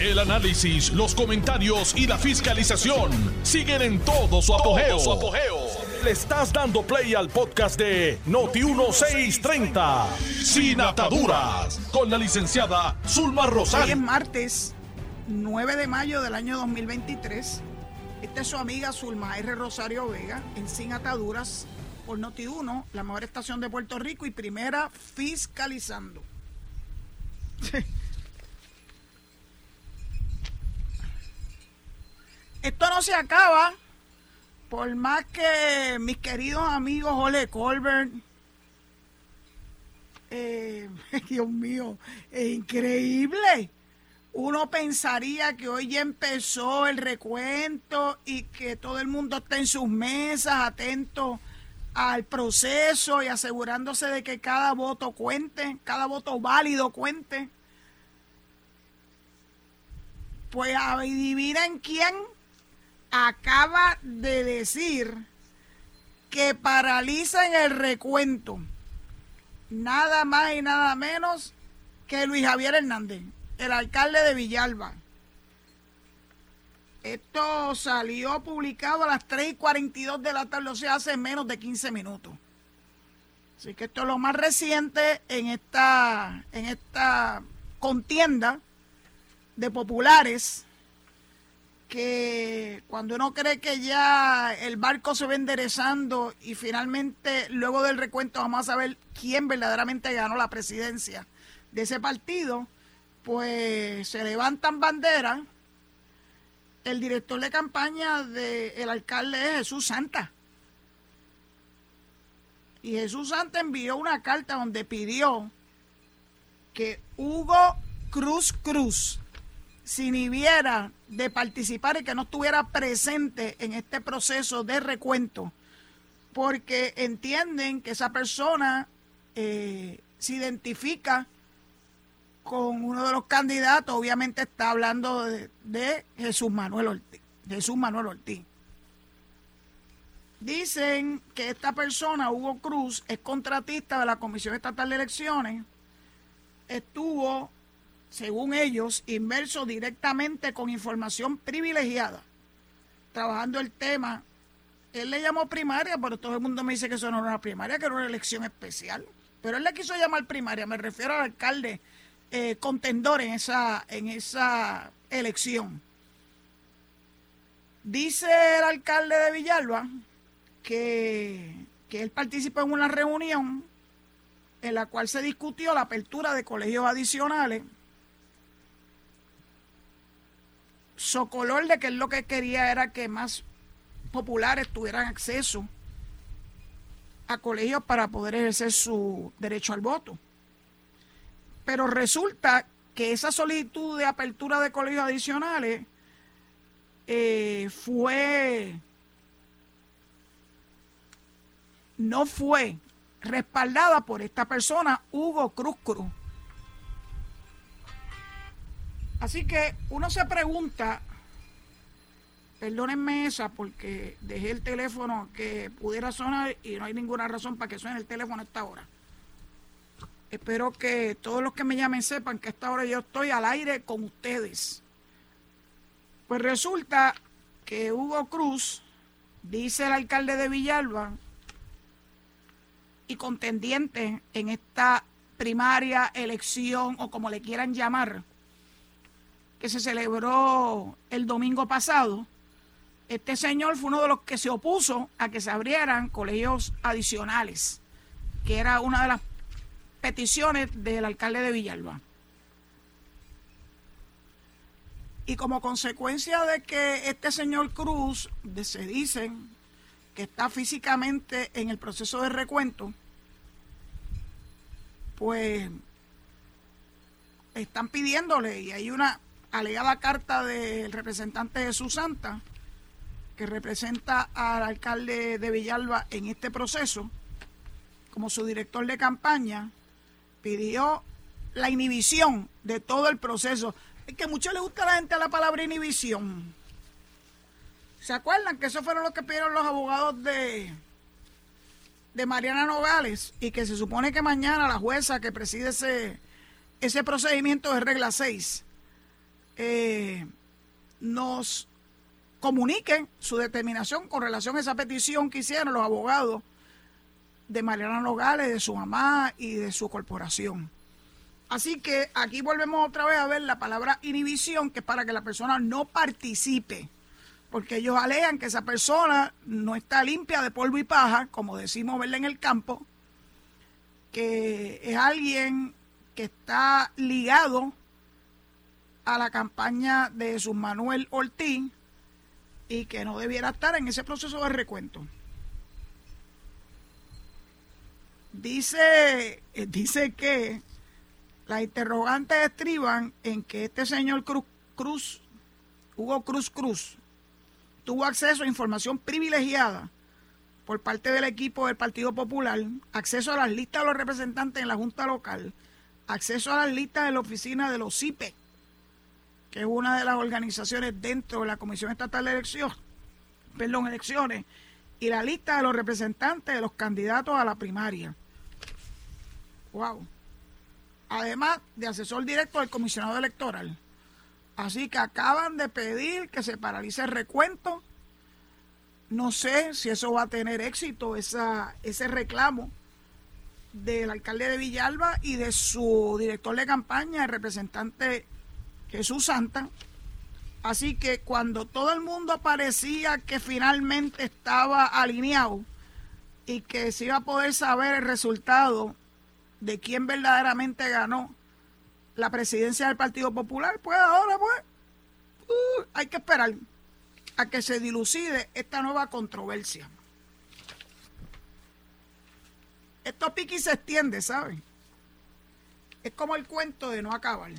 El análisis, los comentarios y la fiscalización siguen en todo su apogeo. Le estás dando play al podcast de Noti1630, Sin Ataduras, con la licenciada Zulma Hoy es Rosario. martes 9 de mayo del año 2023. Esta es su amiga Zulma R. Rosario Vega en Sin Ataduras por Noti1, la mejor estación de Puerto Rico y primera fiscalizando. Esto no se acaba por más que mis queridos amigos Ole Colbert, eh, Dios mío, es increíble. Uno pensaría que hoy ya empezó el recuento y que todo el mundo está en sus mesas, atento al proceso y asegurándose de que cada voto cuente, cada voto válido cuente. Pues adivinen quién acaba de decir que paralizan el recuento nada más y nada menos que Luis Javier Hernández, el alcalde de Villalba. Esto salió publicado a las 3 y 42 de la tarde, o sea, hace menos de 15 minutos. Así que esto es lo más reciente en esta, en esta contienda de populares que cuando uno cree que ya el barco se va enderezando y finalmente luego del recuento vamos a saber quién verdaderamente ganó la presidencia de ese partido, pues se levantan banderas. El director de campaña del alcalde es Jesús Santa. Y Jesús Santa envió una carta donde pidió que Hugo Cruz Cruz se inhibiera de participar y que no estuviera presente en este proceso de recuento, porque entienden que esa persona eh, se identifica con uno de los candidatos, obviamente está hablando de, de Jesús Manuel Ortiz. Jesús Manuel Ortiz. Dicen que esta persona, Hugo Cruz, es contratista de la Comisión Estatal de Elecciones, estuvo según ellos, inmerso directamente con información privilegiada, trabajando el tema. Él le llamó primaria, pero todo el mundo me dice que eso no era una primaria, que era una elección especial. Pero él le quiso llamar primaria, me refiero al alcalde eh, contendor en esa, en esa elección. Dice el alcalde de Villalba que, que él participó en una reunión en la cual se discutió la apertura de colegios adicionales socolor de que él lo que quería era que más populares tuvieran acceso a colegios para poder ejercer su derecho al voto. Pero resulta que esa solicitud de apertura de colegios adicionales eh, fue, no fue respaldada por esta persona, Hugo Cruz Cruz. Así que uno se pregunta, perdónenme esa porque dejé el teléfono que pudiera sonar y no hay ninguna razón para que suene el teléfono a esta hora. Espero que todos los que me llamen sepan que a esta hora yo estoy al aire con ustedes. Pues resulta que Hugo Cruz, dice el alcalde de Villalba, y contendiente en esta primaria, elección o como le quieran llamar, que se celebró el domingo pasado, este señor fue uno de los que se opuso a que se abrieran colegios adicionales, que era una de las peticiones del alcalde de Villalba. Y como consecuencia de que este señor Cruz, se dicen que está físicamente en el proceso de recuento, pues están pidiéndole, y hay una alegada carta del representante Jesús Santa, que representa al alcalde de Villalba en este proceso, como su director de campaña, pidió la inhibición de todo el proceso. Es que mucho le gusta a la gente la palabra inhibición. ¿Se acuerdan que eso fueron lo que pidieron los abogados de, de Mariana Nogales? Y que se supone que mañana la jueza que preside ese, ese procedimiento de regla 6 eh, nos comuniquen su determinación con relación a esa petición que hicieron los abogados de Mariana Nogales, de su mamá y de su corporación. Así que aquí volvemos otra vez a ver la palabra inhibición, que es para que la persona no participe, porque ellos alegan que esa persona no está limpia de polvo y paja, como decimos verla en el campo, que es alguien que está ligado a la campaña de su Manuel Ortiz y que no debiera estar en ese proceso de recuento. Dice, eh, dice que las interrogantes estriban en que este señor Cruz, Cruz, Hugo Cruz Cruz, tuvo acceso a información privilegiada por parte del equipo del Partido Popular, acceso a las listas de los representantes en la Junta Local, acceso a las listas de la oficina de los CIPE, es una de las organizaciones dentro de la Comisión Estatal de Elecciones, perdón, elecciones, y la lista de los representantes de los candidatos a la primaria. Wow. Además de asesor directo del comisionado electoral. Así que acaban de pedir que se paralice el recuento. No sé si eso va a tener éxito, ese reclamo del alcalde de Villalba y de su director de campaña, el representante Jesús Santa. Así que cuando todo el mundo parecía que finalmente estaba alineado y que se iba a poder saber el resultado de quién verdaderamente ganó la presidencia del Partido Popular, pues ahora pues uh, hay que esperar a que se dilucide esta nueva controversia. Esto piqui se extiende, ¿saben? Es como el cuento de no acabar.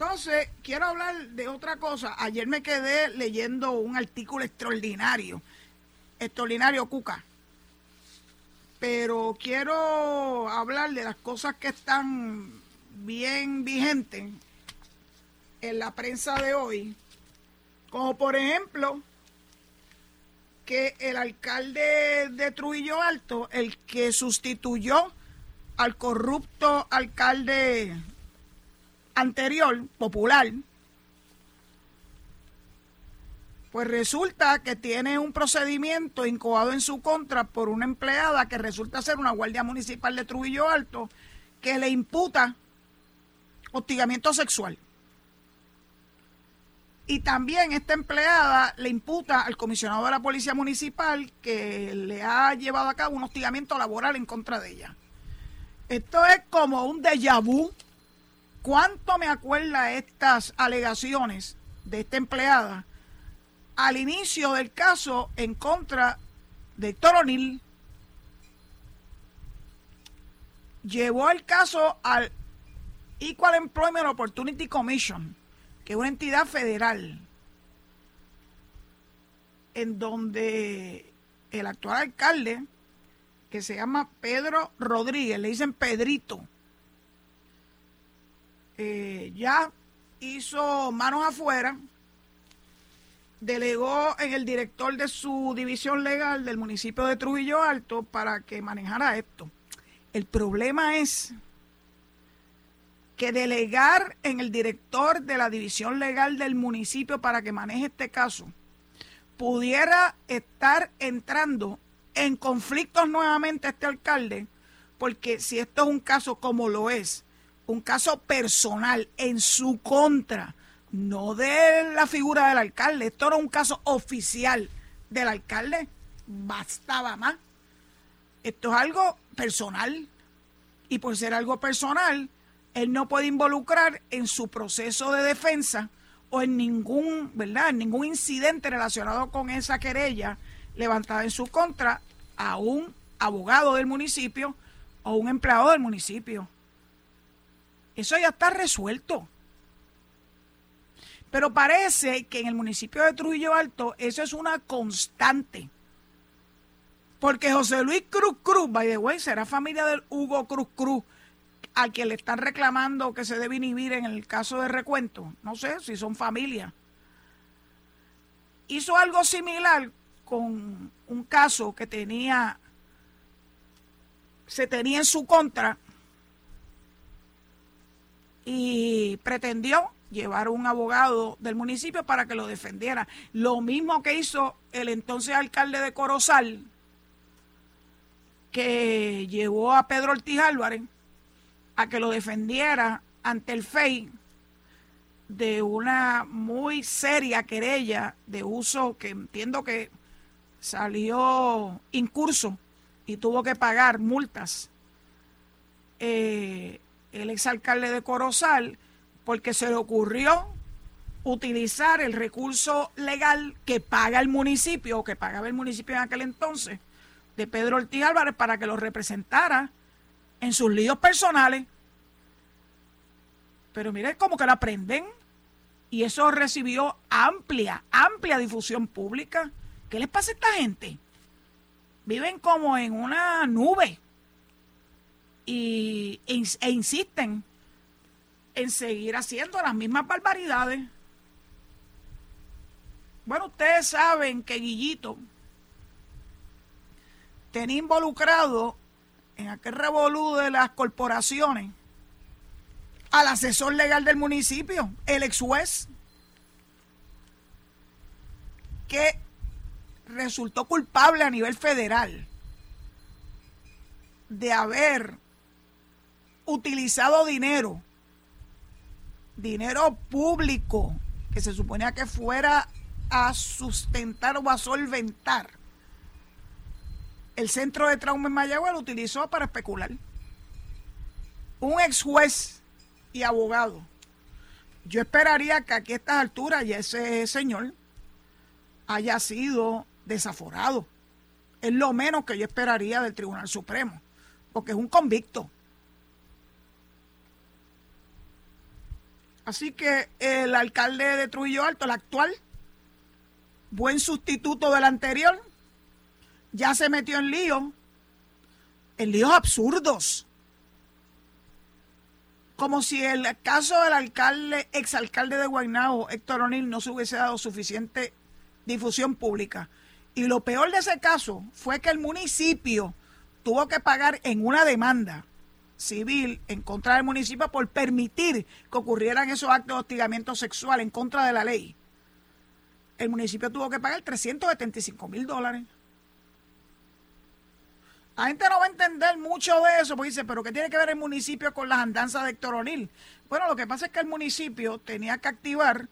Entonces, quiero hablar de otra cosa. Ayer me quedé leyendo un artículo extraordinario, extraordinario Cuca. Pero quiero hablar de las cosas que están bien vigentes en la prensa de hoy, como por ejemplo que el alcalde de Trujillo Alto, el que sustituyó al corrupto alcalde anterior, popular, pues resulta que tiene un procedimiento incoado en su contra por una empleada que resulta ser una guardia municipal de Trujillo Alto que le imputa hostigamiento sexual. Y también esta empleada le imputa al comisionado de la Policía Municipal que le ha llevado a cabo un hostigamiento laboral en contra de ella. Esto es como un déjà vu ¿Cuánto me acuerda estas alegaciones de esta empleada al inicio del caso en contra de Héctor O'Neill? Llevó el caso al Equal Employment Opportunity Commission, que es una entidad federal, en donde el actual alcalde, que se llama Pedro Rodríguez, le dicen Pedrito, eh, ya hizo manos afuera, delegó en el director de su división legal del municipio de Trujillo Alto para que manejara esto. El problema es que delegar en el director de la división legal del municipio para que maneje este caso pudiera estar entrando en conflictos nuevamente este alcalde, porque si esto es un caso como lo es, un caso personal en su contra, no de la figura del alcalde. Esto era un caso oficial del alcalde. Bastaba más. Esto es algo personal. Y por ser algo personal, él no puede involucrar en su proceso de defensa o en ningún, ¿verdad? Ningún incidente relacionado con esa querella levantada en su contra a un abogado del municipio o un empleado del municipio. Eso ya está resuelto. Pero parece que en el municipio de Trujillo Alto eso es una constante. Porque José Luis Cruz Cruz, by the way, será familia del Hugo Cruz Cruz, al que le están reclamando que se debe inhibir en el caso de recuento. No sé si son familia. Hizo algo similar con un caso que tenía, se tenía en su contra y pretendió llevar un abogado del municipio para que lo defendiera. Lo mismo que hizo el entonces alcalde de Corozal, que llevó a Pedro Ortiz Álvarez a que lo defendiera ante el FEI de una muy seria querella de uso que entiendo que salió incurso y tuvo que pagar multas. Eh, el exalcalde de Corozal porque se le ocurrió utilizar el recurso legal que paga el municipio, o que pagaba el municipio en aquel entonces, de Pedro Ortiz Álvarez para que lo representara en sus líos personales. Pero miren cómo que lo aprenden. Y eso recibió amplia, amplia difusión pública. ¿Qué les pasa a esta gente? Viven como en una nube y, e insisten en seguir haciendo las mismas barbaridades. Bueno, ustedes saben que Guillito tenía involucrado en aquel revolú de las corporaciones al asesor legal del municipio, el ex juez, que resultó culpable a nivel federal de haber utilizado dinero dinero público que se suponía que fuera a sustentar o a solventar. El centro de trauma en Mayagüez lo utilizó para especular. Un ex juez y abogado. Yo esperaría que aquí a estas alturas ya ese señor haya sido desaforado. Es lo menos que yo esperaría del Tribunal Supremo, porque es un convicto. Así que el alcalde de Trujillo Alto, el actual, buen sustituto del anterior, ya se metió en lío, en líos absurdos. Como si el caso del alcalde, exalcalde de Guaynabo, Héctor O'Neill, no se hubiese dado suficiente difusión pública. Y lo peor de ese caso fue que el municipio tuvo que pagar en una demanda civil en contra del municipio por permitir que ocurrieran esos actos de hostigamiento sexual en contra de la ley. El municipio tuvo que pagar 375 mil dólares. La gente no va a entender mucho de eso, porque dice, pero ¿qué tiene que ver el municipio con las andanzas de Héctor O'Neill? Bueno, lo que pasa es que el municipio tenía que activar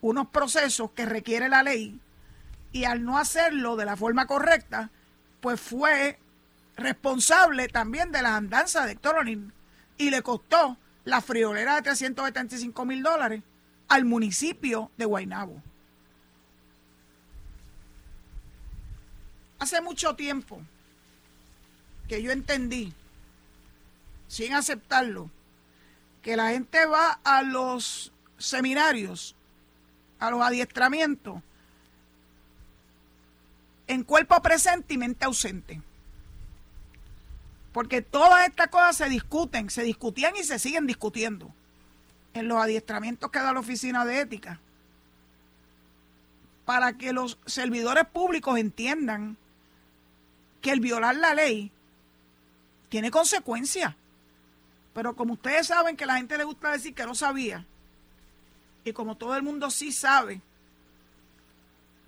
unos procesos que requiere la ley y al no hacerlo de la forma correcta, pues fue responsable también de las andanzas de Héctor y le costó la friolera de 375 mil dólares al municipio de Guaynabo. Hace mucho tiempo que yo entendí, sin aceptarlo, que la gente va a los seminarios, a los adiestramientos, en cuerpo presente y mente ausente. Porque todas estas cosas se discuten, se discutían y se siguen discutiendo en los adiestramientos que da la Oficina de Ética. Para que los servidores públicos entiendan que el violar la ley tiene consecuencias. Pero como ustedes saben que la gente le gusta decir que no sabía, y como todo el mundo sí sabe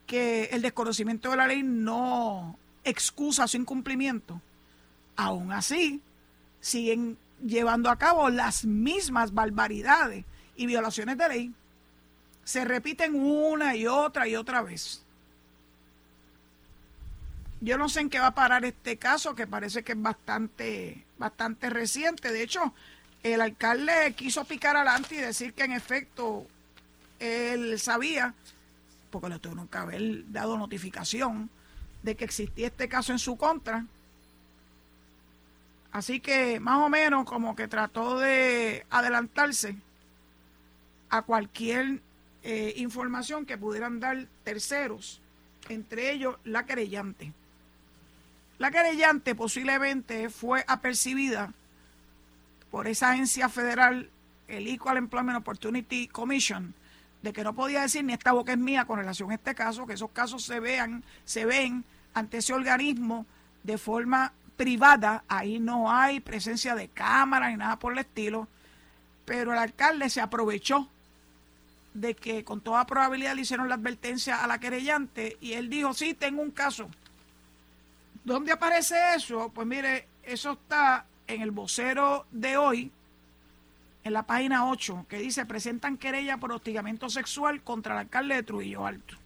que el desconocimiento de la ley no excusa su incumplimiento, aún así siguen llevando a cabo las mismas barbaridades y violaciones de ley. Se repiten una y otra y otra vez. Yo no sé en qué va a parar este caso, que parece que es bastante, bastante reciente. De hecho, el alcalde quiso picar adelante y decir que en efecto él sabía, porque le tuvo que haber dado notificación de que existía este caso en su contra Así que más o menos como que trató de adelantarse a cualquier eh, información que pudieran dar terceros, entre ellos la querellante. La querellante posiblemente fue apercibida por esa agencia federal, el Equal Employment Opportunity Commission, de que no podía decir ni esta boca es mía con relación a este caso, que esos casos se vean, se ven ante ese organismo de forma privada, ahí no hay presencia de cámara ni nada por el estilo, pero el alcalde se aprovechó de que con toda probabilidad le hicieron la advertencia a la querellante y él dijo, sí, tengo un caso. ¿Dónde aparece eso? Pues mire, eso está en el vocero de hoy, en la página 8, que dice, presentan querella por hostigamiento sexual contra el alcalde de Trujillo Alto.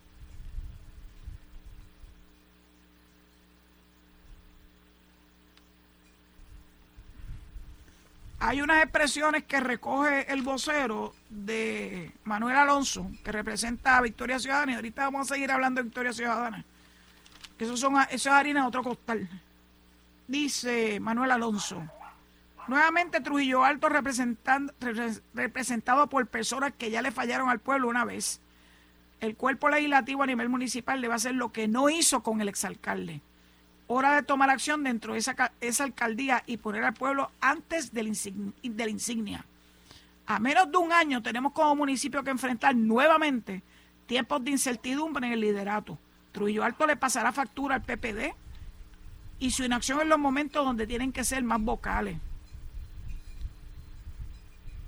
Hay unas expresiones que recoge el vocero de Manuel Alonso, que representa a Victoria Ciudadana, y ahorita vamos a seguir hablando de Victoria Ciudadana. Eso, son, eso es harina de otro costal. Dice Manuel Alonso. Nuevamente Trujillo Alto representado por personas que ya le fallaron al pueblo una vez. El cuerpo legislativo a nivel municipal le va a hacer lo que no hizo con el exalcalde hora de tomar acción dentro de esa, esa alcaldía y poner al pueblo antes de la, insignia. A menos de un año tenemos como municipio que enfrentar nuevamente tiempos de incertidumbre en el liderato. Trujillo Alto le pasará factura al PPD y su inacción en los momentos donde tienen que ser más vocales.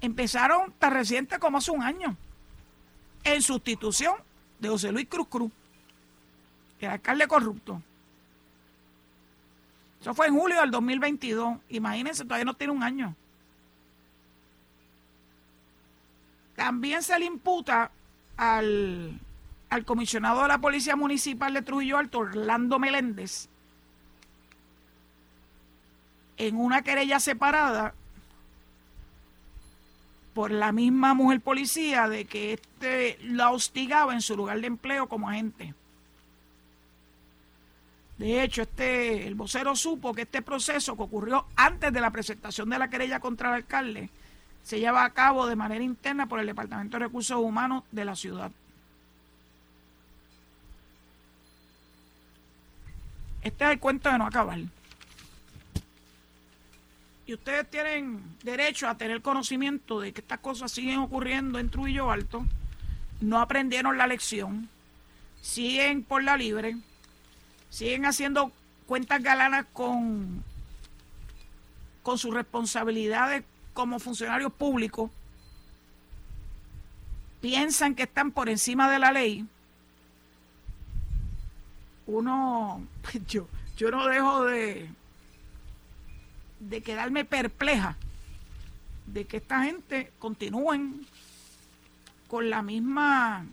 Empezaron tan reciente como hace un año, en sustitución de José Luis Cruz Cruz, el alcalde corrupto. Eso fue en julio del 2022. Imagínense, todavía no tiene un año. También se le imputa al, al comisionado de la Policía Municipal de Trujillo Alto, Orlando Meléndez, en una querella separada por la misma mujer policía de que éste la hostigaba en su lugar de empleo como agente. De hecho, este, el vocero supo que este proceso que ocurrió antes de la presentación de la querella contra el alcalde se lleva a cabo de manera interna por el Departamento de Recursos Humanos de la ciudad. Este es el cuento de no acabar. Y ustedes tienen derecho a tener conocimiento de que estas cosas siguen ocurriendo en Trujillo Alto. No aprendieron la lección. Siguen por la libre siguen haciendo cuentas galanas con, con sus responsabilidades como funcionarios públicos, piensan que están por encima de la ley, uno, yo, yo no dejo de, de quedarme perpleja de que esta gente continúen con la misma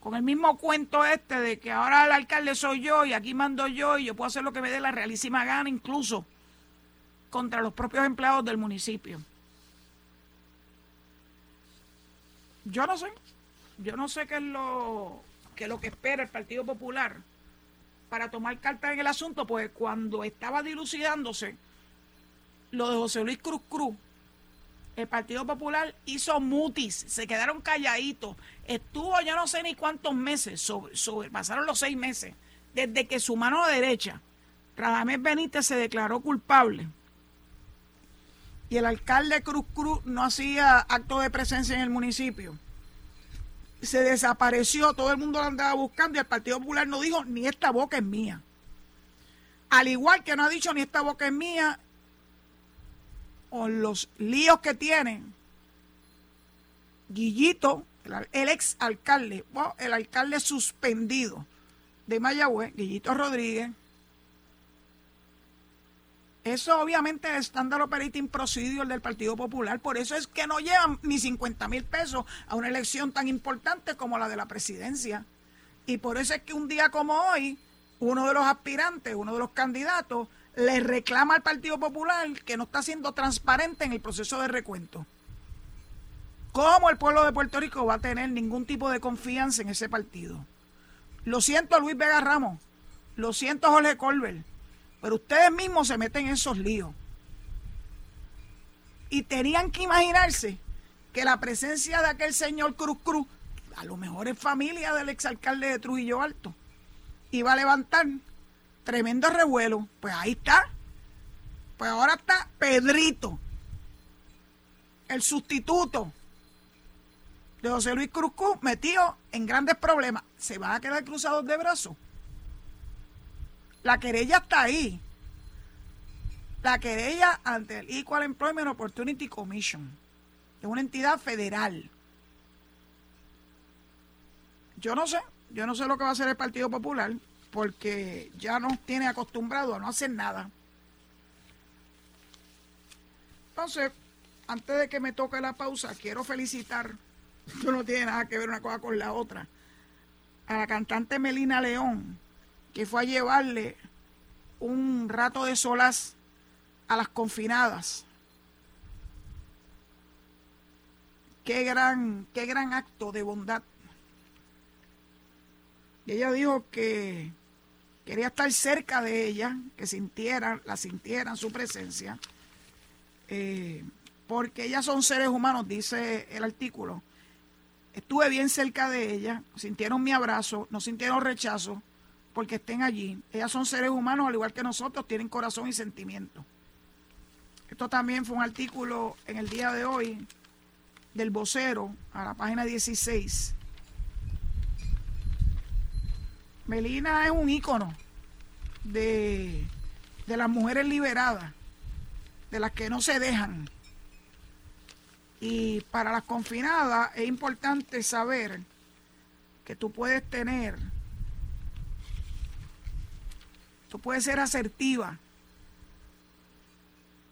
con el mismo cuento este de que ahora el alcalde soy yo y aquí mando yo y yo puedo hacer lo que me dé la realísima gana, incluso contra los propios empleados del municipio. Yo no sé, yo no sé qué es lo que, lo que espera el Partido Popular para tomar carta en el asunto, pues cuando estaba dilucidándose lo de José Luis Cruz Cruz, el Partido Popular hizo mutis, se quedaron calladitos. Estuvo yo no sé ni cuántos meses, sobre, pasaron los seis meses, desde que su mano derecha, Radamés Benítez, se declaró culpable. Y el alcalde Cruz Cruz no hacía acto de presencia en el municipio. Se desapareció, todo el mundo lo andaba buscando y el Partido Popular no dijo ni esta boca es mía. Al igual que no ha dicho ni esta boca es mía o los líos que tienen Guillito, el, ex alcalde, el alcalde suspendido de Mayagüez, Guillito Rodríguez. Eso obviamente es estándar operating procedure del Partido Popular, por eso es que no llevan ni 50 mil pesos a una elección tan importante como la de la presidencia. Y por eso es que un día como hoy, uno de los aspirantes, uno de los candidatos, le reclama al Partido Popular que no está siendo transparente en el proceso de recuento. ¿Cómo el pueblo de Puerto Rico va a tener ningún tipo de confianza en ese partido? Lo siento Luis Vega Ramos, lo siento Jorge Colbert, pero ustedes mismos se meten en esos líos. Y tenían que imaginarse que la presencia de aquel señor Cruz Cruz, a lo mejor es familia del exalcalde de Trujillo Alto, iba a levantar tremendo revuelo. Pues ahí está. Pues ahora está Pedrito, el sustituto de José Luis Cruzcú, metido en grandes problemas. ¿Se van a quedar cruzados de brazos? La querella está ahí. La querella ante el Equal Employment Opportunity Commission. Es una entidad federal. Yo no sé, yo no sé lo que va a hacer el Partido Popular, porque ya nos tiene acostumbrado a no hacer nada. Entonces, antes de que me toque la pausa, quiero felicitar, esto no tiene nada que ver una cosa con la otra, a la cantante Melina León, que fue a llevarle un rato de solas a las confinadas. Qué gran, qué gran acto de bondad. Y ella dijo que quería estar cerca de ella, que sintieran, la sintieran su presencia, eh, porque ellas son seres humanos, dice el artículo. Estuve bien cerca de ella, sintieron mi abrazo, no sintieron rechazo porque estén allí. Ellas son seres humanos al igual que nosotros, tienen corazón y sentimiento. Esto también fue un artículo en el día de hoy del vocero a la página 16. Melina es un ícono de, de las mujeres liberadas, de las que no se dejan. Y para las confinadas es importante saber que tú puedes tener, tú puedes ser asertiva,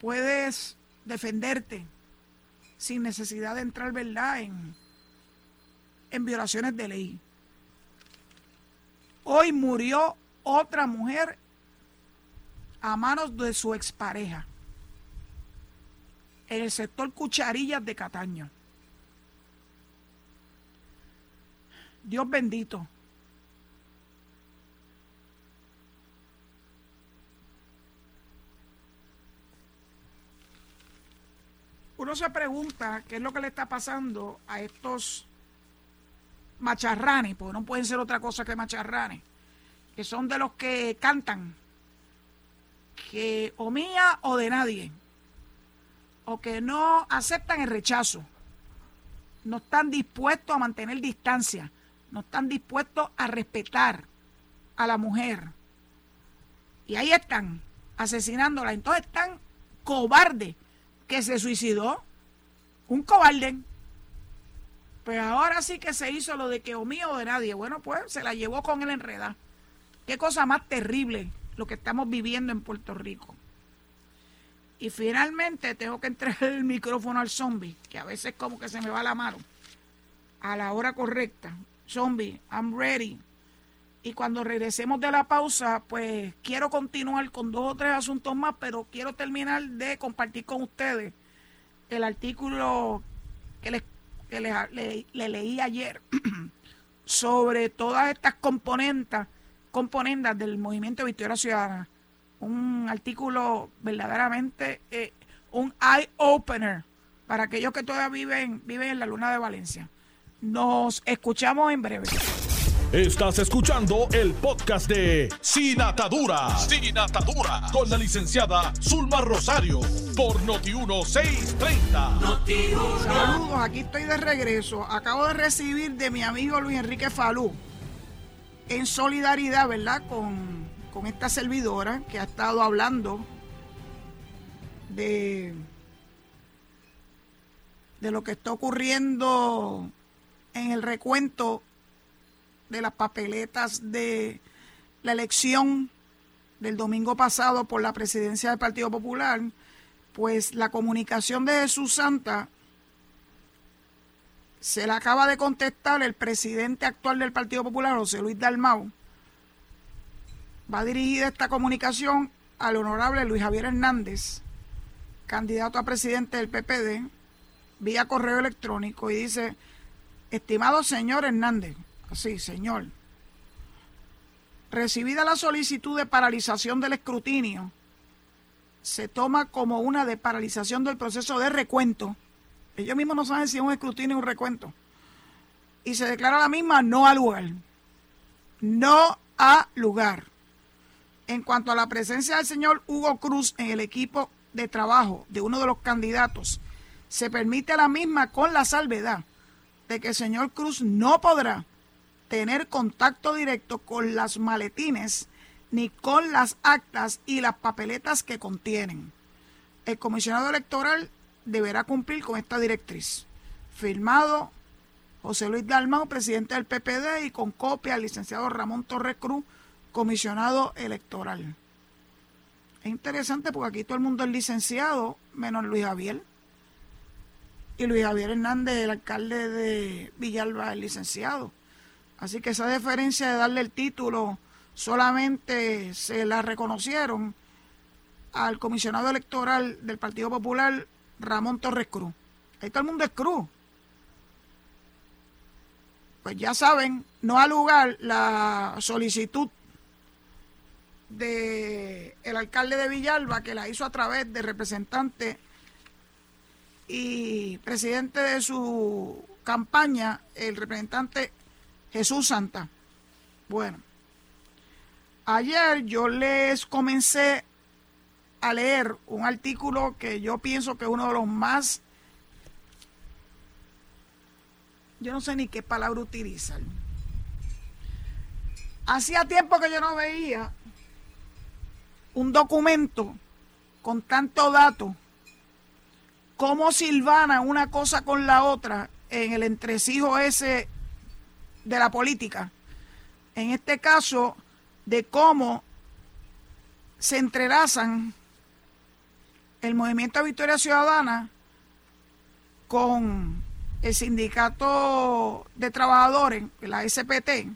puedes defenderte sin necesidad de entrar, ¿verdad?, en, en violaciones de ley. Hoy murió otra mujer a manos de su expareja en el sector Cucharillas de Cataño. Dios bendito. Uno se pregunta qué es lo que le está pasando a estos macharranes, porque no pueden ser otra cosa que macharranes, que son de los que cantan, que o mía o de nadie o que no aceptan el rechazo, no están dispuestos a mantener distancia, no están dispuestos a respetar a la mujer. Y ahí están, asesinándola. Entonces están cobarde que se suicidó. Un cobarde. Pues ahora sí que se hizo lo de que o mío o de nadie. Bueno, pues se la llevó con el enreda. Qué cosa más terrible lo que estamos viviendo en Puerto Rico. Y finalmente tengo que entregar el micrófono al zombie, que a veces como que se me va la mano, a la hora correcta. Zombie, I'm ready. Y cuando regresemos de la pausa, pues quiero continuar con dos o tres asuntos más, pero quiero terminar de compartir con ustedes el artículo que les, que le, leí ayer sobre todas estas componentes, componendas del movimiento Victoria Ciudadana un artículo verdaderamente, eh, un eye opener para aquellos que todavía viven, viven en la luna de Valencia. Nos escuchamos en breve. Estás escuchando el podcast de Sin Atadura. Sin Atadura. Con la licenciada Zulma Rosario. Por Noti1630. Saludos, aquí estoy de regreso. Acabo de recibir de mi amigo Luis Enrique Falú. En solidaridad, ¿verdad? Con con esta servidora que ha estado hablando de, de lo que está ocurriendo en el recuento de las papeletas de la elección del domingo pasado por la presidencia del Partido Popular, pues la comunicación de Jesús Santa se la acaba de contestar el presidente actual del Partido Popular, José Luis Dalmau, Va dirigida esta comunicación al honorable Luis Javier Hernández, candidato a presidente del PPD, vía correo electrónico y dice, estimado señor Hernández, así, señor, recibida la solicitud de paralización del escrutinio, se toma como una de paralización del proceso de recuento. Ellos mismos no saben si es un escrutinio o un recuento. Y se declara la misma no a lugar. No a lugar. En cuanto a la presencia del señor Hugo Cruz en el equipo de trabajo de uno de los candidatos, se permite la misma con la salvedad de que el señor Cruz no podrá tener contacto directo con las maletines ni con las actas y las papeletas que contienen. El comisionado electoral deberá cumplir con esta directriz. Firmado José Luis Dalmau, presidente del PPD, y con copia al licenciado Ramón Torres Cruz, comisionado electoral. Es interesante porque aquí todo el mundo es licenciado, menos Luis Javier. Y Luis Javier Hernández, el alcalde de Villalba, es licenciado. Así que esa diferencia de darle el título solamente se la reconocieron al comisionado electoral del Partido Popular, Ramón Torres Cruz. Ahí todo el mundo es Cruz. Pues ya saben, no ha lugar la solicitud de el alcalde de Villalba que la hizo a través de representante y presidente de su campaña, el representante Jesús Santa. Bueno, ayer yo les comencé a leer un artículo que yo pienso que es uno de los más, yo no sé ni qué palabra utilizar. Hacía tiempo que yo no veía un documento con tanto dato, cómo silvana una cosa con la otra en el entresijo ese de la política. En este caso, de cómo se entrelazan el movimiento Victoria Ciudadana con el sindicato de trabajadores, la SPT,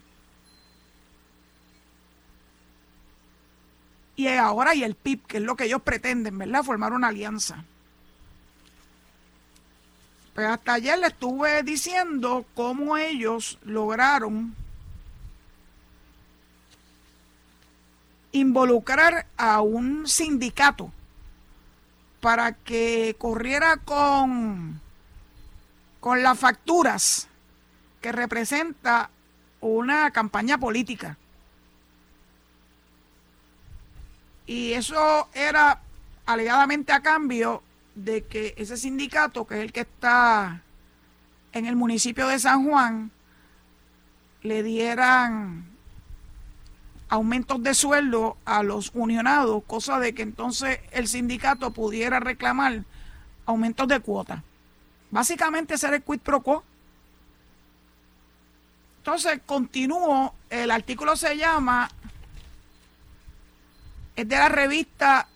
y ahora y el PIB, que es lo que ellos pretenden, ¿verdad? Formar una alianza. Pues hasta ayer le estuve diciendo cómo ellos lograron involucrar a un sindicato para que corriera con, con las facturas que representa una campaña política. Y eso era alegadamente a cambio de que ese sindicato, que es el que está en el municipio de San Juan, le dieran aumentos de sueldo a los unionados, cosa de que entonces el sindicato pudiera reclamar aumentos de cuota. Básicamente ser el quid pro quo. Entonces, continúo, el artículo se llama es de la revista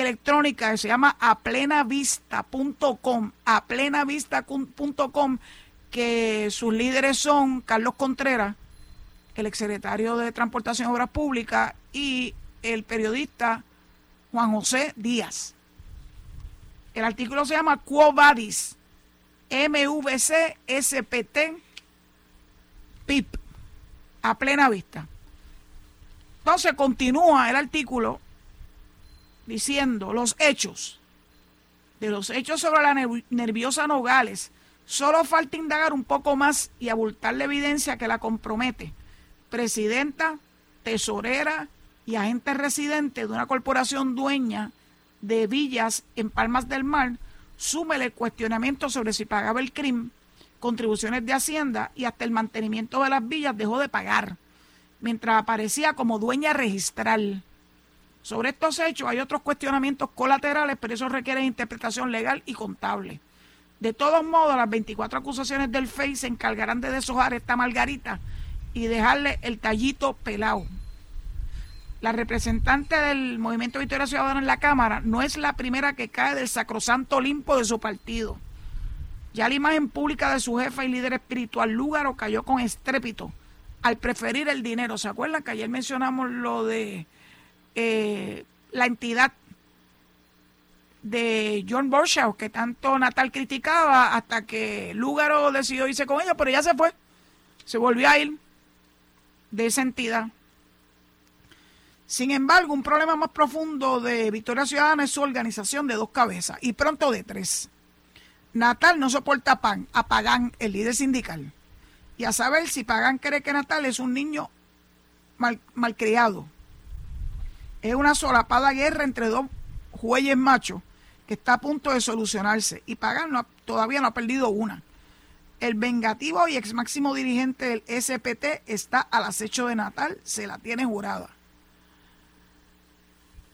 electrónica que se llama aplenavista.com, aplenavista.com, que sus líderes son Carlos Contreras, el exsecretario de Transportación y Obras Públicas, y el periodista Juan José Díaz. El artículo se llama Quo Vadis, MVC, SPT, PIP, a plena vista. Entonces continúa el artículo diciendo los hechos. De los hechos sobre la nerviosa Nogales, solo falta indagar un poco más y abultar la evidencia que la compromete. Presidenta, tesorera y agente residente de una corporación dueña de villas en Palmas del Mar, súmele cuestionamiento sobre si pagaba el crimen, contribuciones de Hacienda y hasta el mantenimiento de las villas dejó de pagar mientras aparecía como dueña registral. Sobre estos hechos hay otros cuestionamientos colaterales, pero eso requiere interpretación legal y contable. De todos modos, las 24 acusaciones del FEI se encargarán de deshojar esta margarita y dejarle el tallito pelado. La representante del Movimiento Victoria Ciudadana en la Cámara no es la primera que cae del sacrosanto Olimpo de su partido. Ya la imagen pública de su jefe y líder espiritual Lúgaro cayó con estrépito al preferir el dinero. ¿Se acuerdan que ayer mencionamos lo de eh, la entidad de John Borshaw, que tanto Natal criticaba hasta que Lúgaro decidió irse con ellos, pero ya se fue. Se volvió a ir de esa entidad. Sin embargo, un problema más profundo de Victoria Ciudadana es su organización de dos cabezas y pronto de tres. Natal no soporta pan, a Pagán, el líder sindical y a saber si Pagán cree que Natal es un niño mal, malcriado. Es una solapada guerra entre dos jueyes machos que está a punto de solucionarse y Pagán todavía no ha perdido una. El vengativo y ex máximo dirigente del SPT está al acecho de Natal, se la tiene jurada.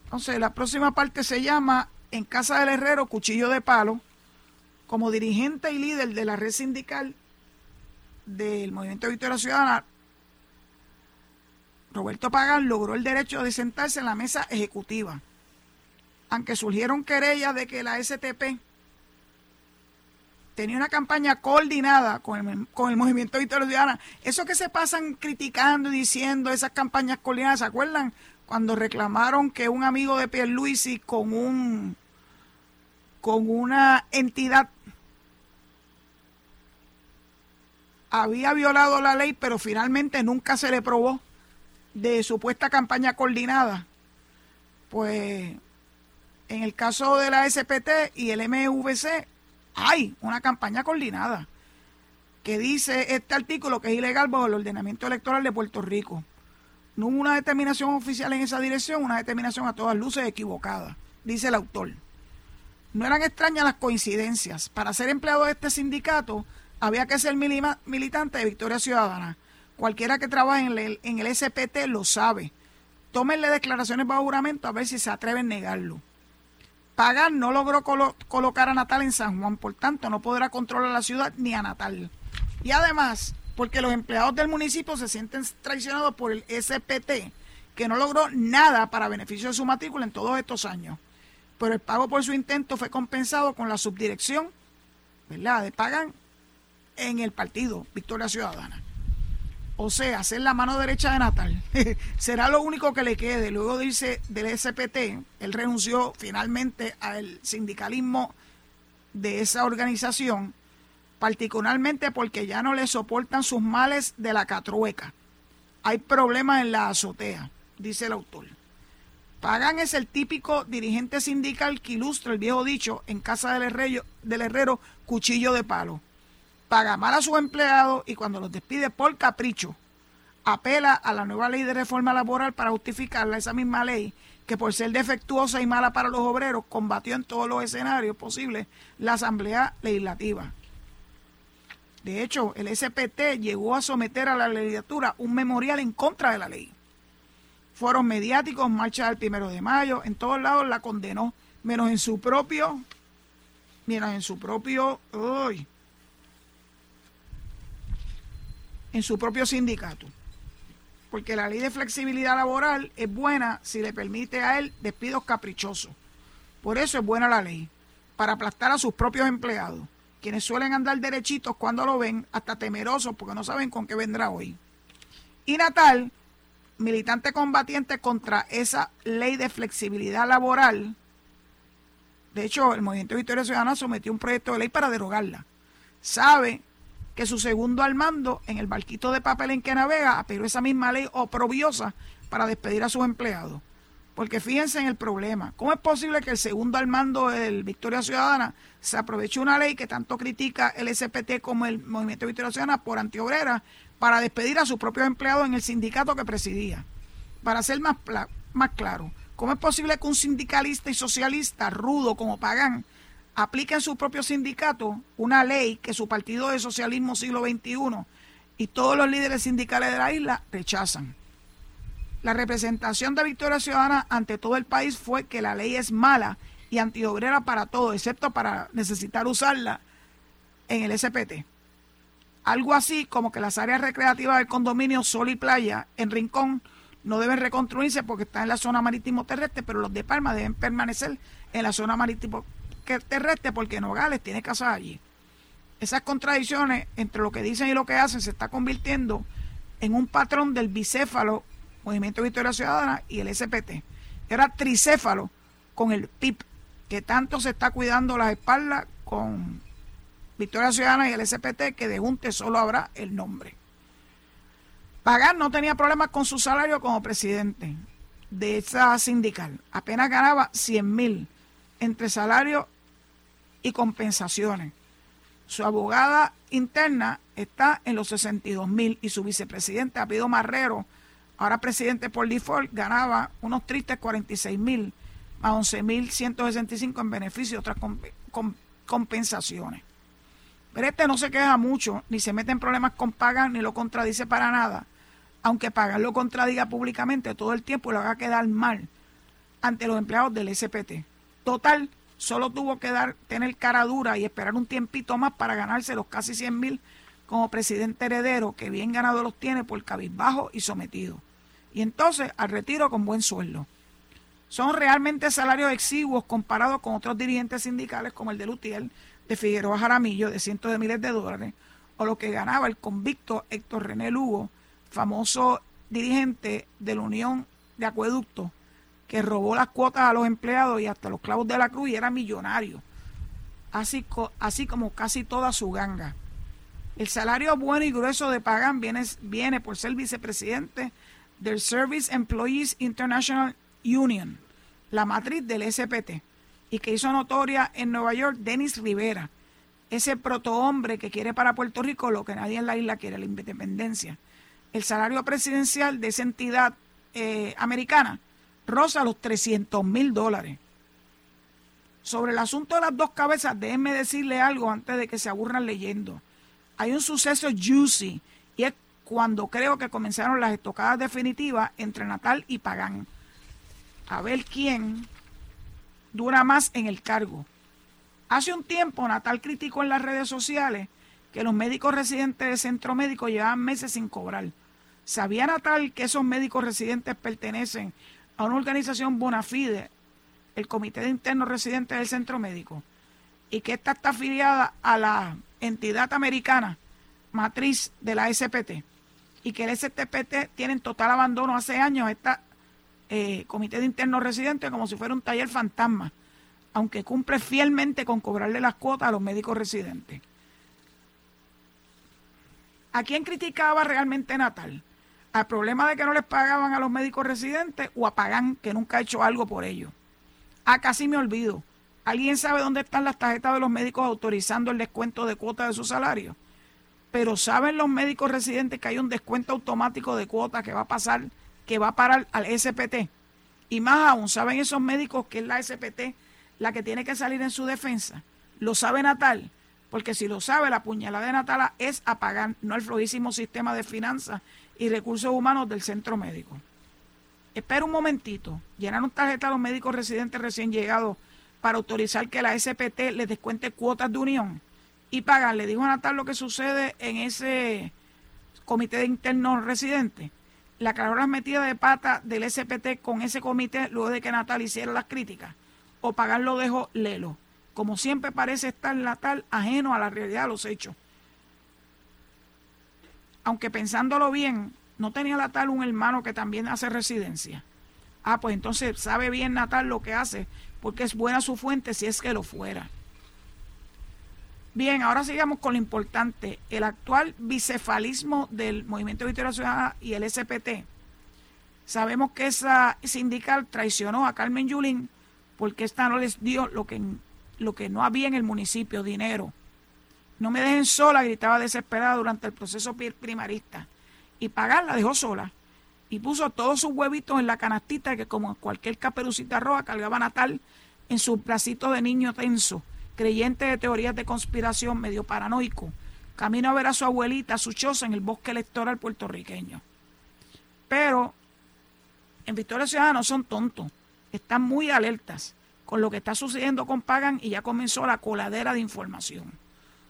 Entonces, la próxima parte se llama En casa del herrero, cuchillo de palo, como dirigente y líder de la red sindical del Movimiento de Victoria Ciudadana, Roberto Pagán logró el derecho de sentarse en la mesa ejecutiva. Aunque surgieron querellas de que la STP tenía una campaña coordinada con el, con el movimiento Victoria Ciudadana. Eso que se pasan criticando y diciendo esas campañas coordinadas, ¿se acuerdan? Cuando reclamaron que un amigo de Pierluisi con un con una entidad había violado la ley, pero finalmente nunca se le probó de supuesta campaña coordinada, pues en el caso de la SPT y el MVC hay una campaña coordinada que dice este artículo que es ilegal bajo el ordenamiento electoral de Puerto Rico. No hubo una determinación oficial en esa dirección, una determinación a todas luces equivocada, dice el autor. No eran extrañas las coincidencias. Para ser empleado de este sindicato había que ser militante de Victoria Ciudadana Cualquiera que trabaje en el, en el SPT lo sabe. Tómenle declaraciones bajo juramento a ver si se atreven a negarlo. Pagan no logró colocar a Natal en San Juan, por tanto no podrá controlar la ciudad ni a Natal. Y además, porque los empleados del municipio se sienten traicionados por el SPT, que no logró nada para beneficio de su matrícula en todos estos años. Pero el pago por su intento fue compensado con la subdirección, ¿verdad?, de Pagan en el partido Victoria Ciudadana. O sea, ser la mano derecha de Natal. Será lo único que le quede. Luego de irse del SPT, él renunció finalmente al sindicalismo de esa organización, particularmente porque ya no le soportan sus males de la catrueca. Hay problemas en la azotea, dice el autor. Pagan es el típico dirigente sindical que ilustra el viejo dicho en casa del herrero, del herrero cuchillo de palo paga mal a sus empleados y cuando los despide por capricho, apela a la nueva ley de reforma laboral para justificarla, esa misma ley que por ser defectuosa y mala para los obreros combatió en todos los escenarios posibles la Asamblea Legislativa. De hecho, el SPT llegó a someter a la legislatura un memorial en contra de la ley. Fueron mediáticos, marcha del primero de mayo, en todos lados la condenó, menos en su propio, menos en su propio, uy, en su propio sindicato. Porque la ley de flexibilidad laboral es buena si le permite a él despidos caprichosos. Por eso es buena la ley, para aplastar a sus propios empleados, quienes suelen andar derechitos cuando lo ven, hasta temerosos porque no saben con qué vendrá hoy. Y Natal, militante combatiente contra esa ley de flexibilidad laboral, de hecho, el Movimiento Victoria Ciudadana sometió un proyecto de ley para derogarla. Sabe que su segundo al mando en el barquito de papel en que navega pero esa misma ley oprobiosa para despedir a sus empleados. Porque fíjense en el problema. ¿Cómo es posible que el segundo al mando del Victoria Ciudadana se aproveche una ley que tanto critica el SPT como el Movimiento Victoria Ciudadana por antiobrera para despedir a sus propios empleados en el sindicato que presidía? Para ser más, más claro, ¿cómo es posible que un sindicalista y socialista rudo como Pagán aplica en su propio sindicato una ley que su partido de socialismo siglo XXI y todos los líderes sindicales de la isla rechazan. La representación de Victoria Ciudadana ante todo el país fue que la ley es mala y antiobrera para todo, excepto para necesitar usarla en el SPT. Algo así como que las áreas recreativas del condominio Sol y Playa en Rincón no deben reconstruirse porque están en la zona marítimo terrestre, pero los de Palma deben permanecer en la zona marítimo terrestre porque Nogales tiene casa allí. Esas contradicciones entre lo que dicen y lo que hacen se está convirtiendo en un patrón del bicéfalo Movimiento Victoria Ciudadana y el SPT. Era tricéfalo con el PIB, que tanto se está cuidando las espaldas con Victoria Ciudadana y el SPT, que de Junte solo habrá el nombre. Pagar no tenía problemas con su salario como presidente de esa sindical. Apenas ganaba 100 mil entre salario y compensaciones. Su abogada interna está en los 62 mil y su vicepresidente, Apido Marrero, ahora presidente por default, ganaba unos tristes 46 mil más 11 mil 165 en beneficio de otras compensaciones. Pero este no se queja mucho, ni se mete en problemas con Pagan, ni lo contradice para nada, aunque Pagan lo contradiga públicamente todo el tiempo y lo haga quedar mal ante los empleados del SPT. Total, solo tuvo que dar, tener cara dura y esperar un tiempito más para ganarse los casi 100 mil como presidente heredero, que bien ganado los tiene por cabizbajo y sometido. Y entonces al retiro con buen sueldo. Son realmente salarios exiguos comparados con otros dirigentes sindicales como el de Lutiel, de Figueroa Jaramillo, de cientos de miles de dólares, o lo que ganaba el convicto Héctor René Lugo, famoso dirigente de la Unión de Acueducto, que robó las cuotas a los empleados y hasta los clavos de la cruz y era millonario, así, así como casi toda su ganga. El salario bueno y grueso de Pagan viene, viene por ser vicepresidente del Service Employees International Union, la matriz del SPT, y que hizo notoria en Nueva York Dennis Rivera, ese protohombre que quiere para Puerto Rico lo que nadie en la isla quiere, la independencia. El salario presidencial de esa entidad eh, americana rosa los 300 mil dólares. Sobre el asunto de las dos cabezas, déjenme decirle algo antes de que se aburran leyendo. Hay un suceso juicy y es cuando creo que comenzaron las estocadas definitivas entre Natal y Pagán. A ver quién dura más en el cargo. Hace un tiempo Natal criticó en las redes sociales que los médicos residentes de centro médico llevaban meses sin cobrar. ¿Sabía Natal que esos médicos residentes pertenecen a una organización bona fide, el Comité de Internos Residentes del Centro Médico, y que esta está afiliada a la entidad americana matriz de la SPT, y que el STPT tiene en total abandono hace años esta eh, Comité de Internos Residentes como si fuera un taller fantasma, aunque cumple fielmente con cobrarle las cuotas a los médicos residentes. ¿A quién criticaba realmente Natal? Al problema de que no les pagaban a los médicos residentes o a Pagan, que nunca ha hecho algo por ellos. Ah, casi me olvido. ¿Alguien sabe dónde están las tarjetas de los médicos autorizando el descuento de cuota de su salario? Pero ¿saben los médicos residentes que hay un descuento automático de cuota que va a pasar, que va a parar al SPT? Y más aún, ¿saben esos médicos que es la SPT la que tiene que salir en su defensa? ¿Lo sabe Natal? Porque si lo sabe, la puñalada de Natala es a pagar, no el flojísimo sistema de finanzas y Recursos Humanos del Centro Médico. Espera un momentito. Llenaron tarjeta a los médicos residentes recién llegados para autorizar que la SPT les descuente cuotas de unión y pagan. Le dijo a Natal lo que sucede en ese comité de internos residentes. La las metida de pata del SPT con ese comité luego de que Natal hiciera las críticas. O pagar lo dejó Lelo. Como siempre parece estar Natal ajeno a la realidad de los hechos aunque pensándolo bien, no tenía Natal un hermano que también hace residencia. Ah, pues entonces sabe bien Natal lo que hace, porque es buena su fuente si es que lo fuera. Bien, ahora sigamos con lo importante. El actual bicefalismo del Movimiento de Victoria Ciudadana y el SPT. Sabemos que esa sindical traicionó a Carmen Yulín porque esta no les dio lo que, lo que no había en el municipio, dinero. No me dejen sola, gritaba desesperada durante el proceso primarista. Y pagar la dejó sola. Y puso todos sus huevitos en la canastita que como cualquier caperucita roja cargaba Natal en su bracito de niño tenso, creyente de teorías de conspiración, medio paranoico, camino a ver a su abuelita, su choza en el bosque electoral puertorriqueño. Pero en Victoria Ciudadana no son tontos, están muy alertas con lo que está sucediendo con Pagan y ya comenzó la coladera de información.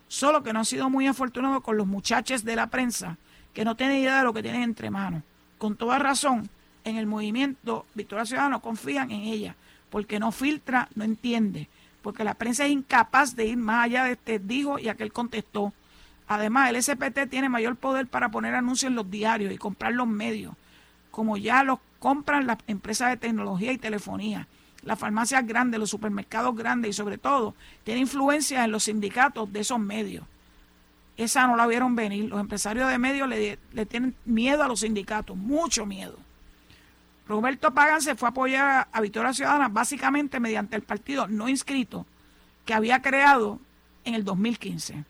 Solo que no han sido muy afortunados con los muchachos de la prensa, que no tienen idea de lo que tienen entre manos. Con toda razón, en el movimiento Victoria Ciudadana confían en ella, porque no filtra, no entiende, porque la prensa es incapaz de ir más allá de este dijo y aquel contestó. Además, el SPT tiene mayor poder para poner anuncios en los diarios y comprar los medios, como ya los compran las empresas de tecnología y telefonía las farmacias grandes, los supermercados grandes y sobre todo tiene influencia en los sindicatos de esos medios. Esa no la vieron venir. Los empresarios de medios le, tienen miedo a los sindicatos, mucho miedo. Roberto Pagan se fue a apoyar a Victoria Ciudadana básicamente mediante el partido no inscrito que había creado en el 2015.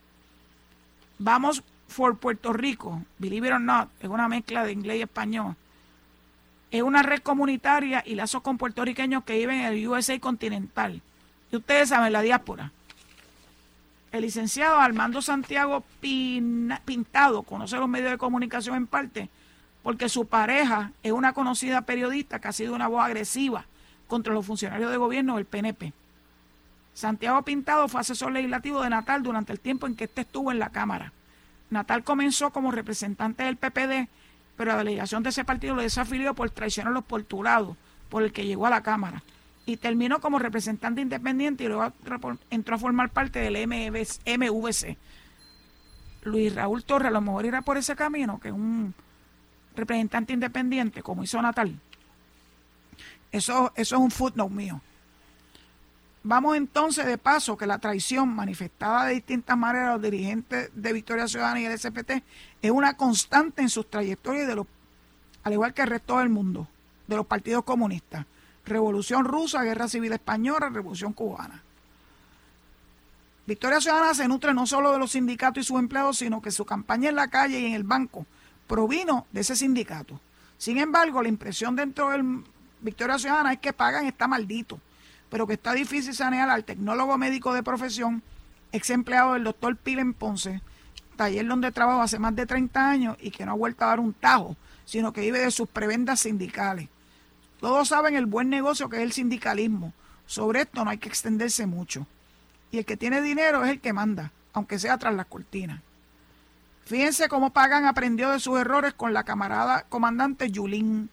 Vamos por Puerto Rico, believe it or not, es una mezcla de inglés y español es una red comunitaria y lazos con puertorriqueños que viven en el USA continental. Y ustedes saben, la diáspora. El licenciado Armando Santiago Pintado conoce los medios de comunicación en parte porque su pareja es una conocida periodista que ha sido una voz agresiva contra los funcionarios de gobierno del PNP. Santiago Pintado fue asesor legislativo de Natal durante el tiempo en que éste estuvo en la Cámara. Natal comenzó como representante del PPD, pero la delegación de ese partido lo desafilió por traicionar los postulados por el que llegó a la Cámara. Y terminó como representante independiente y luego entró a formar parte del MVC. Luis Raúl Torres a lo mejor irá por ese camino, que es un representante independiente, como hizo Natal. Eso, eso es un footnote mío. Vamos entonces de paso que la traición manifestada de distintas maneras a los dirigentes de Victoria Ciudadana y el SPT es una constante en sus trayectorias, de al igual que el resto del mundo, de los partidos comunistas. Revolución rusa, Guerra Civil Española, Revolución Cubana. Victoria Ciudadana se nutre no solo de los sindicatos y sus empleados, sino que su campaña en la calle y en el banco provino de ese sindicato. Sin embargo, la impresión dentro del Victoria Ciudadana es que pagan está maldito pero que está difícil sanear al tecnólogo médico de profesión, ex empleado del doctor Pilen Ponce, taller donde trabaja hace más de 30 años y que no ha vuelto a dar un tajo, sino que vive de sus prebendas sindicales. Todos saben el buen negocio que es el sindicalismo. Sobre esto no hay que extenderse mucho. Y el que tiene dinero es el que manda, aunque sea tras las cortinas. Fíjense cómo Pagan aprendió de sus errores con la camarada comandante Yulín,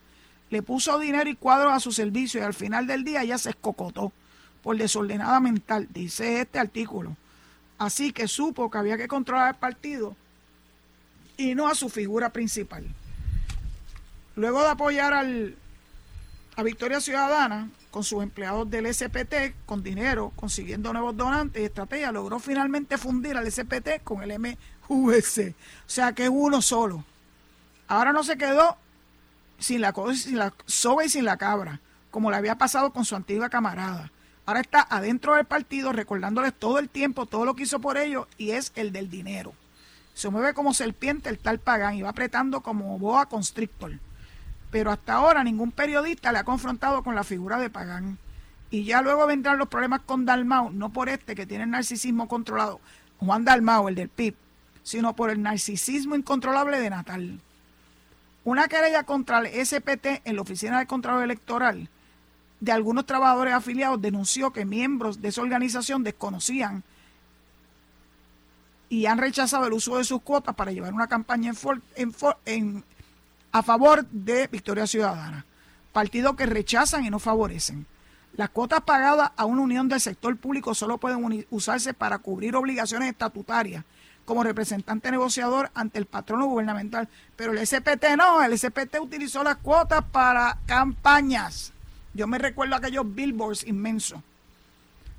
le puso dinero y cuadros a su servicio y al final del día ella se escocotó por desordenada mental, dice este artículo. Así que supo que había que controlar el partido y no a su figura principal. Luego de apoyar al, a Victoria Ciudadana con sus empleados del SPT, con dinero, consiguiendo nuevos donantes y estrategia, logró finalmente fundir al SPT con el MVC. O sea que es uno solo. Ahora no se quedó sin la, sin la soga y sin la cabra, como le había pasado con su antigua camarada. Ahora está adentro del partido recordándoles todo el tiempo todo lo que hizo por ellos y es el del dinero. Se mueve como serpiente el tal Pagán y va apretando como boa constrictor. Pero hasta ahora ningún periodista le ha confrontado con la figura de Pagán. Y ya luego vendrán los problemas con Dalmau, no por este que tiene el narcisismo controlado, Juan Dalmau, el del PIB, sino por el narcisismo incontrolable de Natal. Una querella contra el SPT en la Oficina de Contralor Electoral de algunos trabajadores afiliados denunció que miembros de esa organización desconocían y han rechazado el uso de sus cuotas para llevar una campaña a favor de Victoria Ciudadana, partido que rechazan y no favorecen. Las cuotas pagadas a una unión del sector público solo pueden usarse para cubrir obligaciones estatutarias como representante negociador ante el patrono gubernamental. Pero el SPT no, el SPT utilizó las cuotas para campañas. Yo me recuerdo aquellos billboards inmensos.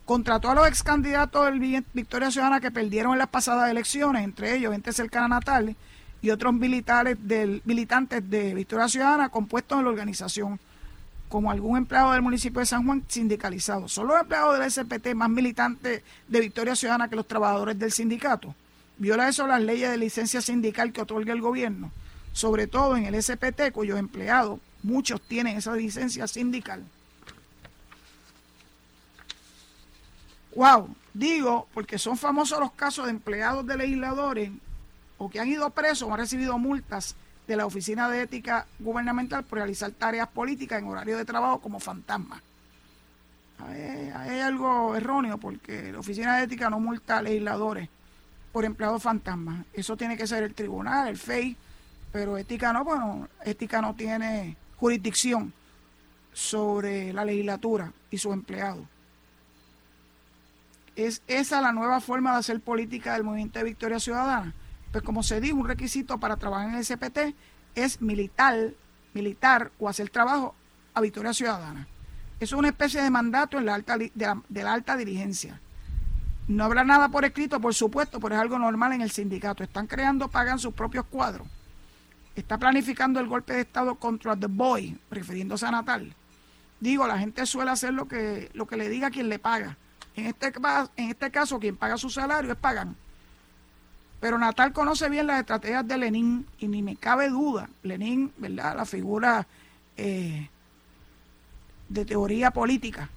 Contrató a los ex candidatos del Victoria Ciudadana que perdieron en las pasadas elecciones, entre ellos gente cercana a Natal y otros militares del, militantes de Victoria Ciudadana compuestos en la organización, como algún empleado del municipio de San Juan sindicalizado. Son los empleados del SPT más militantes de Victoria Ciudadana que los trabajadores del sindicato viola eso las leyes de licencia sindical que otorga el gobierno, sobre todo en el SPT, cuyos empleados, muchos tienen esa licencia sindical. Wow, digo, porque son famosos los casos de empleados de legisladores o que han ido presos o han recibido multas de la Oficina de Ética Gubernamental por realizar tareas políticas en horario de trabajo como fantasma. Hay, algo erróneo porque la Oficina de Ética no multa a legisladores por empleados fantasmas. Eso tiene que ser el tribunal, el FEI, pero ética no, bueno, ética no tiene jurisdicción sobre la legislatura y sus empleados. ¿Es esa la nueva forma de hacer política del movimiento de Victoria Ciudadana? Pues como se dijo, un requisito para trabajar en el SPT es militar, militar o hacer trabajo a Victoria Ciudadana. Eso es una especie de mandato en la alta, de la alta dirigencia. No habrá nada por escrito, por supuesto, pero es algo normal en el sindicato. Están creando, pagan sus propios cuadros. Está planificando el golpe de Estado contra The Boy, refiriéndose a Natal. Digo, la gente suele hacer lo que, lo que le diga quien le paga. En este, este caso, quien paga su salario es pagan. Pero Natal conoce bien las estrategias de Lenin y ni me cabe duda, Lenin, ¿verdad? La figura eh, de teoría política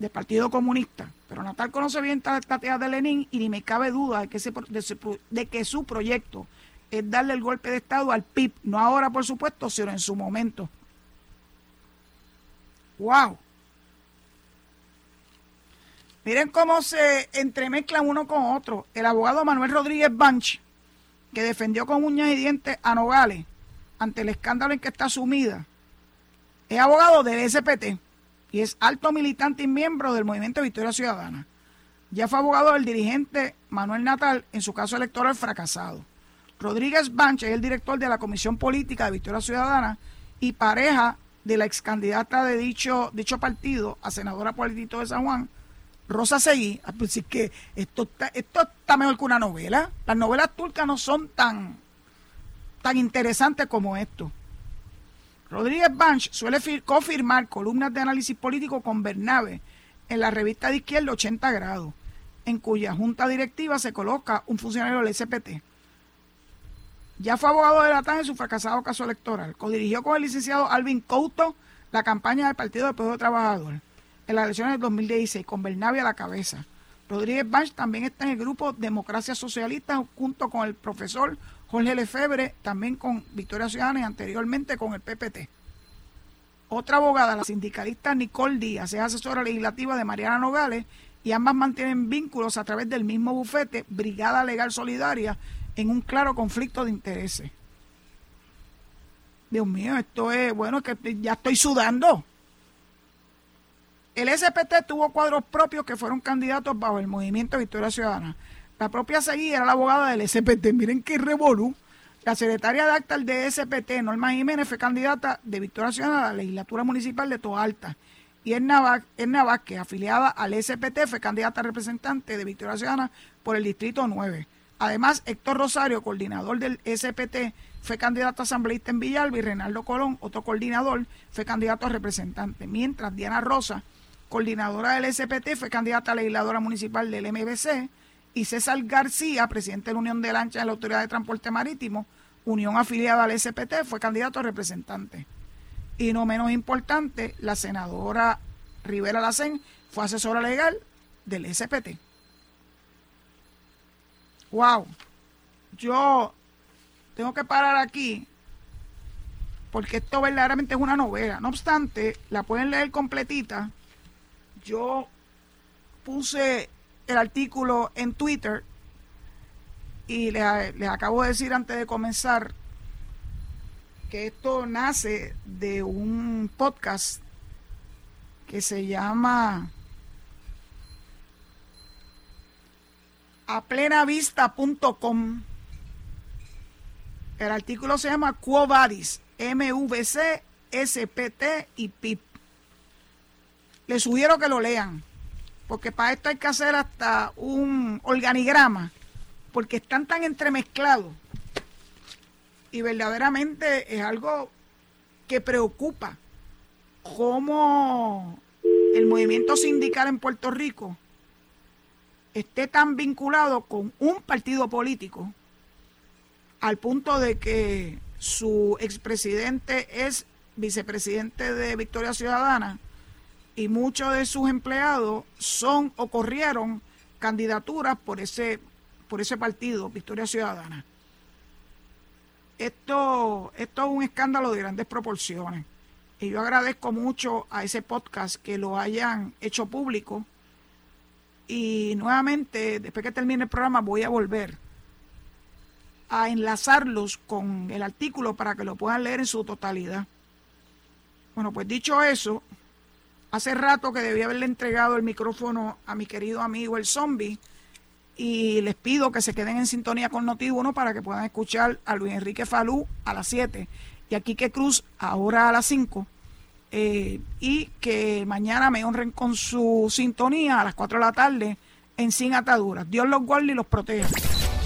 del Partido Comunista. Pero Natal conoce bien esta estrategia de Lenin y ni me cabe duda de que, de, que su proyecto es darle el golpe de Estado al PIB, no ahora por supuesto, sino en su momento. ¡Wow! Miren cómo se entremezclan uno con otro. El abogado Manuel Rodríguez Banch, que defendió con uñas y dientes a Nogales ante el escándalo en que está sumida, es abogado del SPT y es alto militante y miembro del Movimiento Victoria Ciudadana. Ya fue abogado del dirigente Manuel Natal en su caso electoral fracasado. Rodríguez Banch es el director de la Comisión Política de Victoria Ciudadana y pareja de la ex candidata de dicho, dicho partido a senadora por el de San Juan, Rosa Seguí. Ah, pues que esto está, esto está mejor que una novela. Las novelas turcas no son tan, tan interesantes como esto. Rodríguez Banch suele confirmar columnas de análisis político con Bernabe en la revista de izquierda 80 grados, en cuya junta directiva se coloca un funcionario del SPT. Ya fue abogado de la TAN en su fracasado caso electoral. Codirigió con el licenciado Alvin Couto la campaña del Partido del Pueblo Trabajador en las elecciones del 2016, con Bernabe a la cabeza. Rodríguez Banch también está en el grupo Democracia Socialista junto con el profesor Jorge Lefebvre, también con Victoria Ciudadana y anteriormente con el PPT. Otra abogada, la sindicalista Nicole Díaz, es asesora legislativa de Mariana Nogales y ambas mantienen vínculos a través del mismo bufete, Brigada Legal Solidaria, en un claro conflicto de intereses. Dios mío, esto es, bueno, que ya estoy sudando. El SPT tuvo cuadros propios que fueron candidatos bajo el movimiento Victoria Ciudadana. La propia Seguí era la abogada del SPT. Miren qué revolú. La secretaria de acta del SPT, Norma Jiménez, fue candidata de Victoria Ciudadana a la legislatura municipal de Toalta. Y Erna Vázquez, afiliada al SPT, fue candidata representante de Victoria Ciudadana por el Distrito 9. Además, Héctor Rosario, coordinador del SPT, fue candidato a asambleísta en Villalba y Renaldo Colón, otro coordinador, fue candidato a representante. Mientras Diana Rosa, coordinadora del SPT, fue candidata a legisladora municipal del MBC y César García, presidente de la Unión de Lancha de la Autoridad de Transporte Marítimo, unión afiliada al SPT, fue candidato a representante. Y no menos importante, la senadora Rivera Lacén fue asesora legal del SPT. Wow. Yo tengo que parar aquí porque esto verdaderamente es una novela. No obstante, la pueden leer completita. Yo puse el artículo en Twitter y les, acabo de decir antes de comenzar que esto nace de un podcast que se llama a plenavista.com. El artículo se llama Quo Vadis, MVC, SPT y PIP. Les sugiero que lo lean, porque para esto hay que hacer hasta un organigrama, porque están tan entremezclados. Y verdaderamente es algo que preocupa cómo el movimiento sindical en Puerto Rico esté tan vinculado con un partido político al punto de que su expresidente es vicepresidente de Victoria Ciudadana y muchos de sus empleados son o corrieron candidaturas por ese, por ese partido, Victoria Ciudadana. Esto, esto es un escándalo de grandes proporciones. Y yo agradezco mucho a ese podcast que lo hayan hecho público y nuevamente, después que termine el programa, voy a volver a enlazarlos con el artículo para que lo puedan leer en su totalidad. Bueno, pues dicho eso, hace rato que debía haberle entregado el micrófono a mi querido amigo el zombie y les pido que se queden en sintonía con Noti1 para que puedan escuchar a Luis Enrique Falú a las 7 y a Quique Cruz ahora a las 5 eh, y que mañana me honren con su sintonía a las 4 de la tarde en Sin Ataduras. Dios los guarde y los proteja.